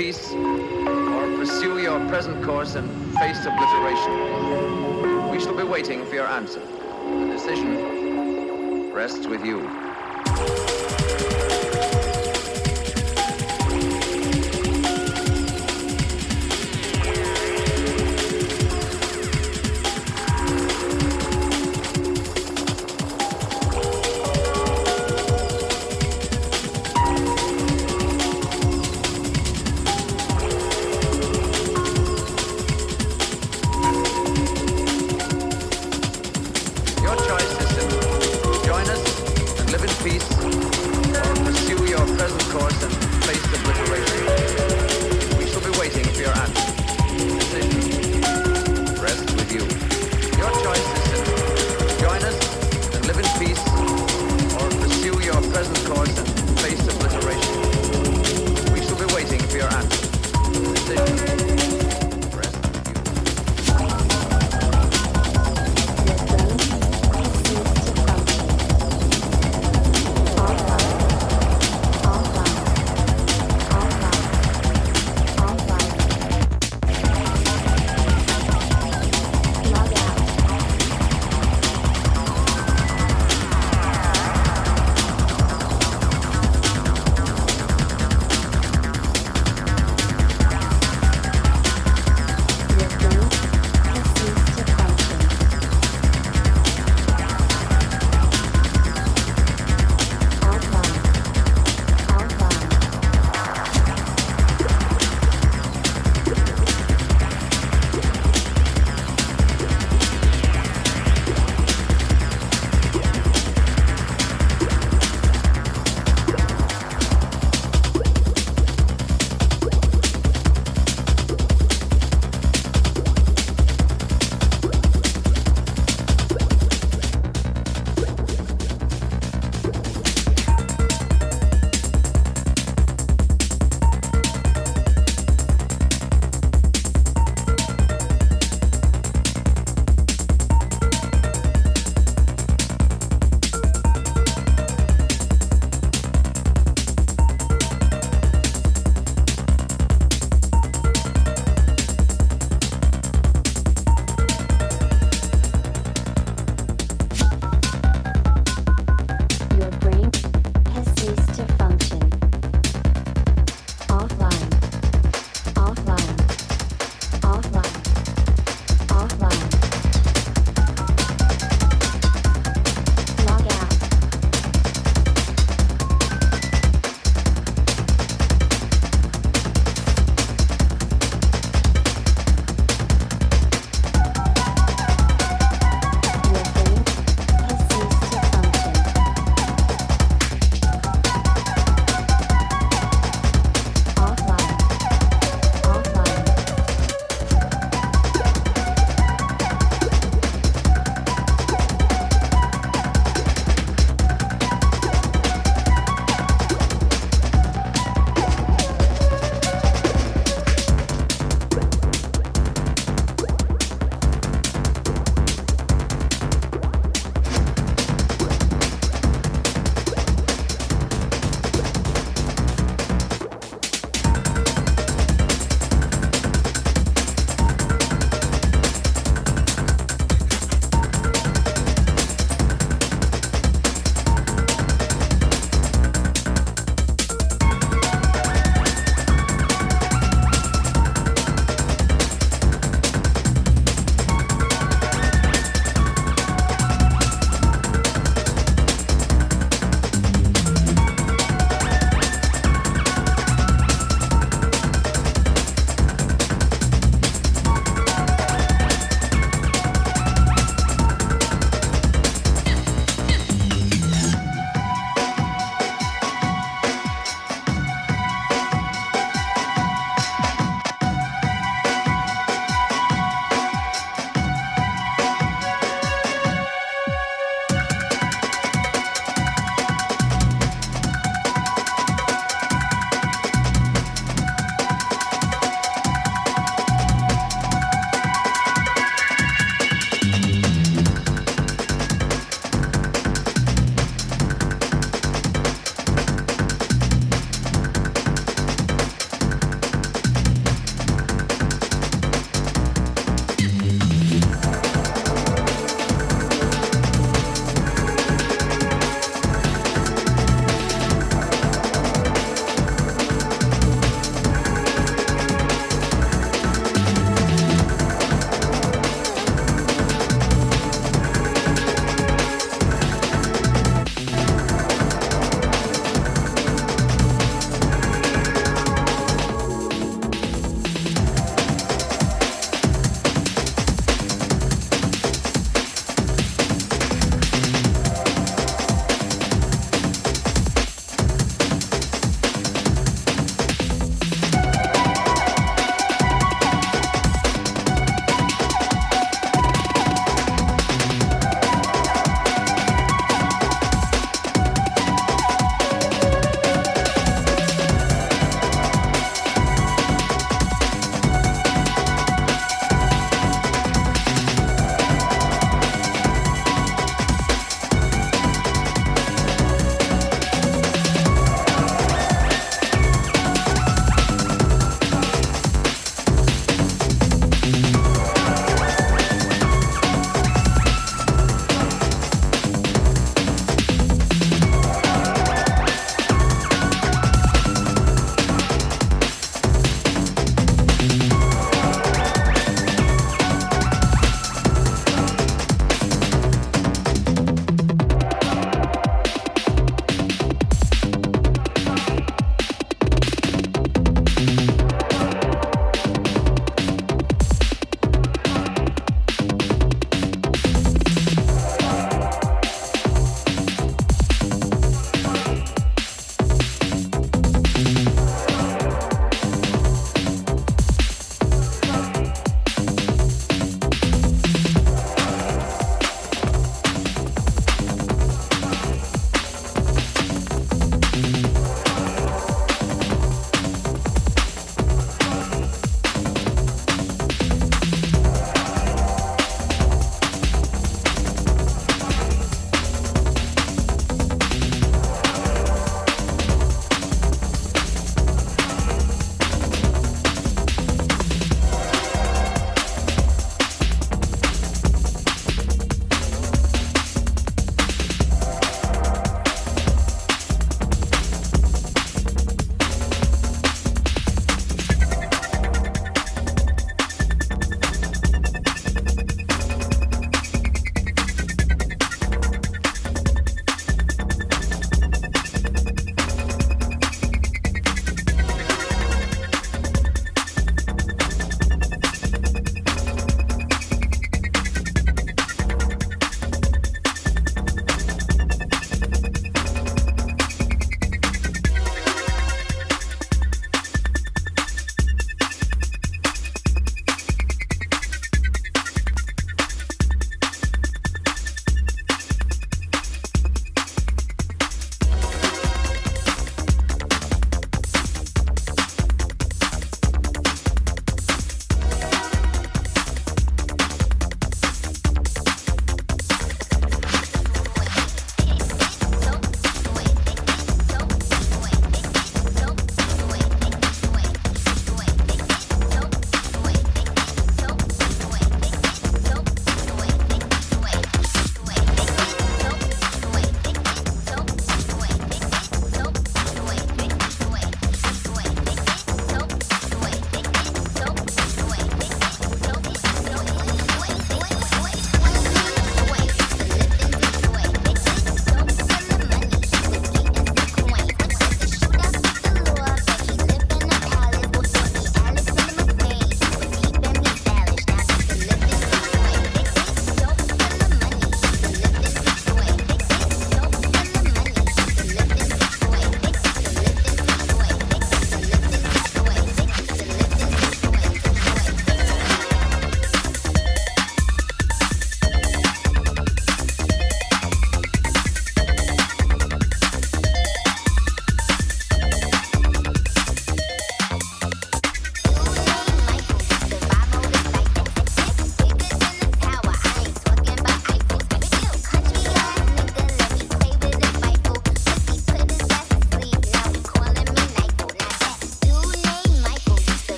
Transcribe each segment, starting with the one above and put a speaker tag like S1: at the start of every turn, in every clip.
S1: peace or pursue your present course and face obliteration. We shall be waiting for your answer. The decision rests with you.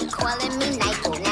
S1: Now calling me Nyko. Now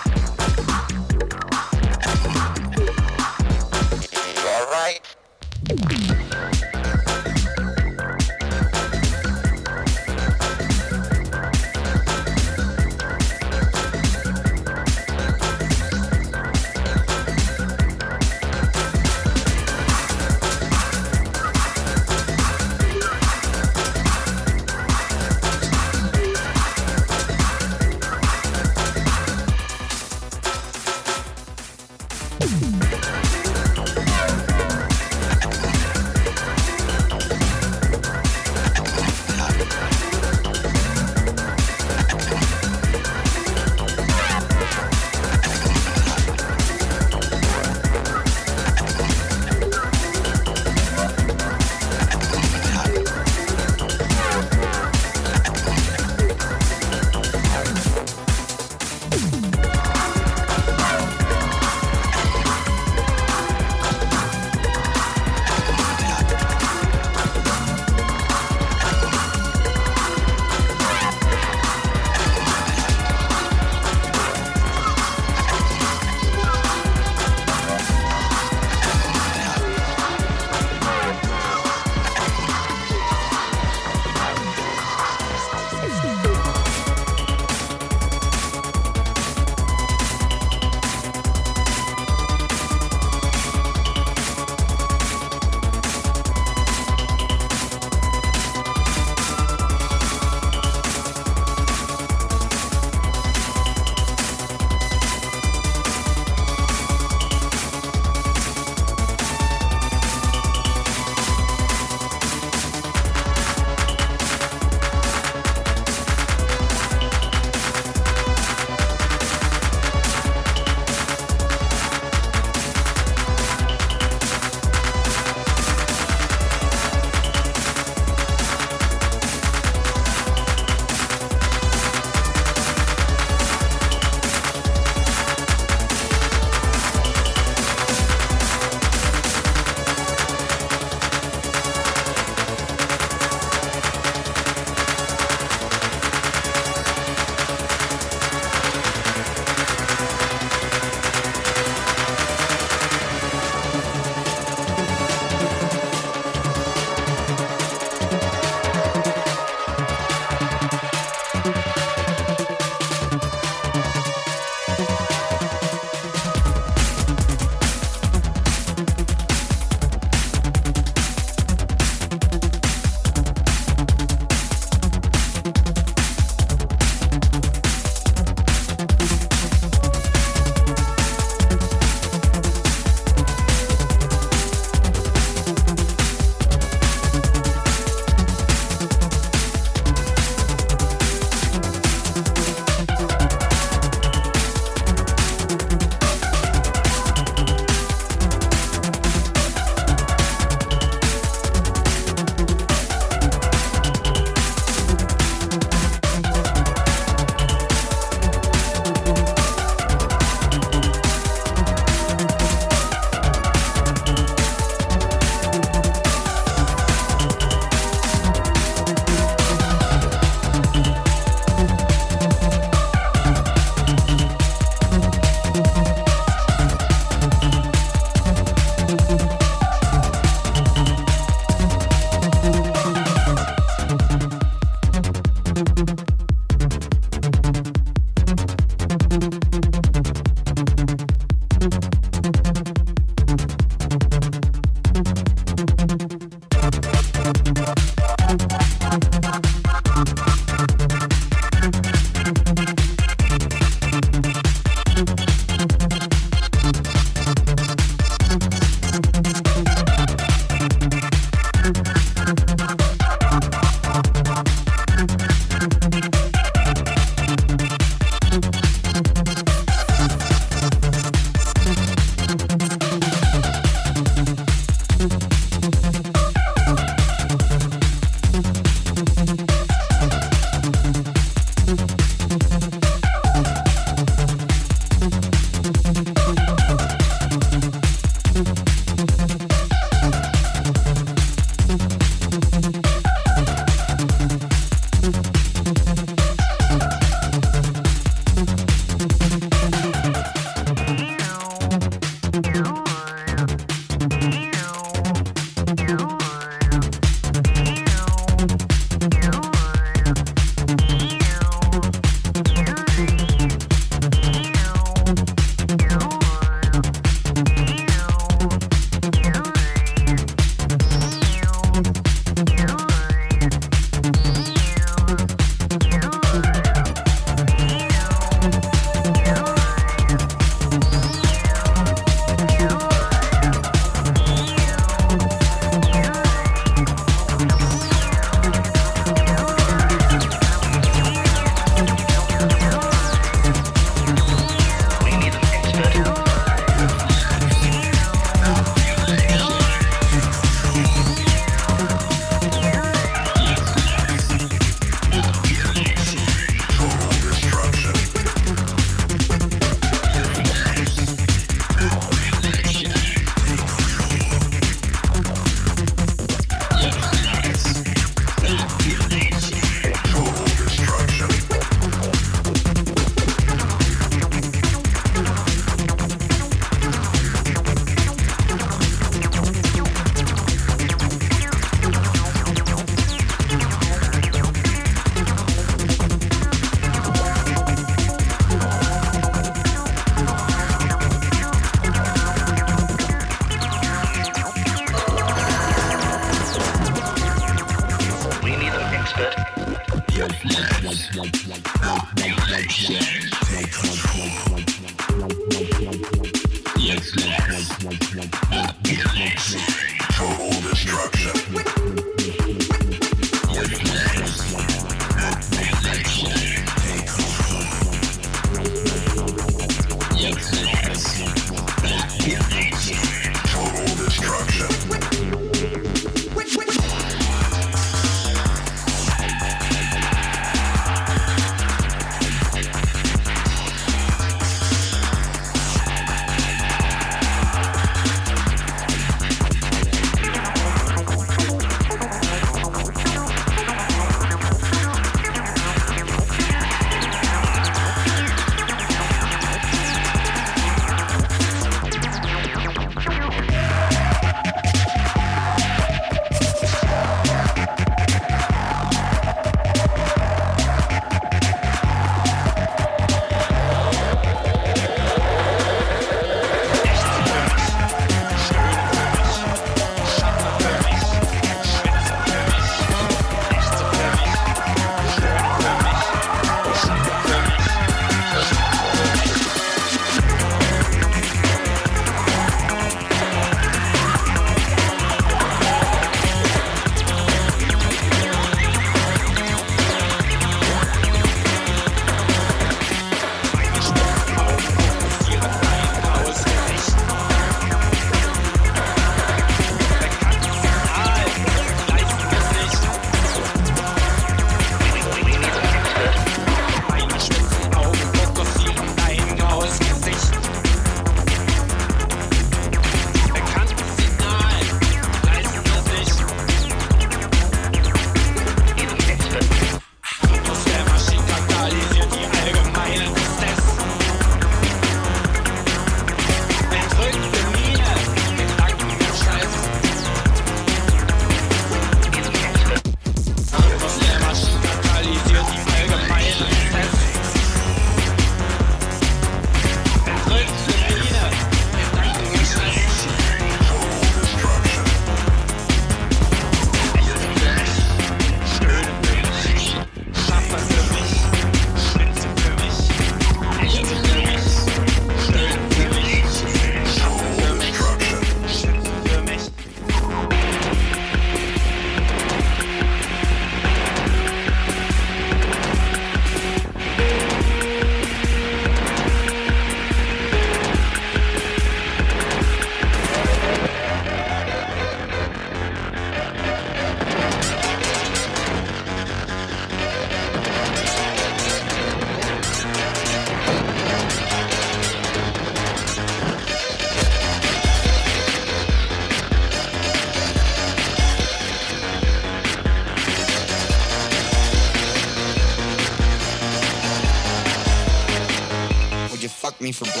S1: for.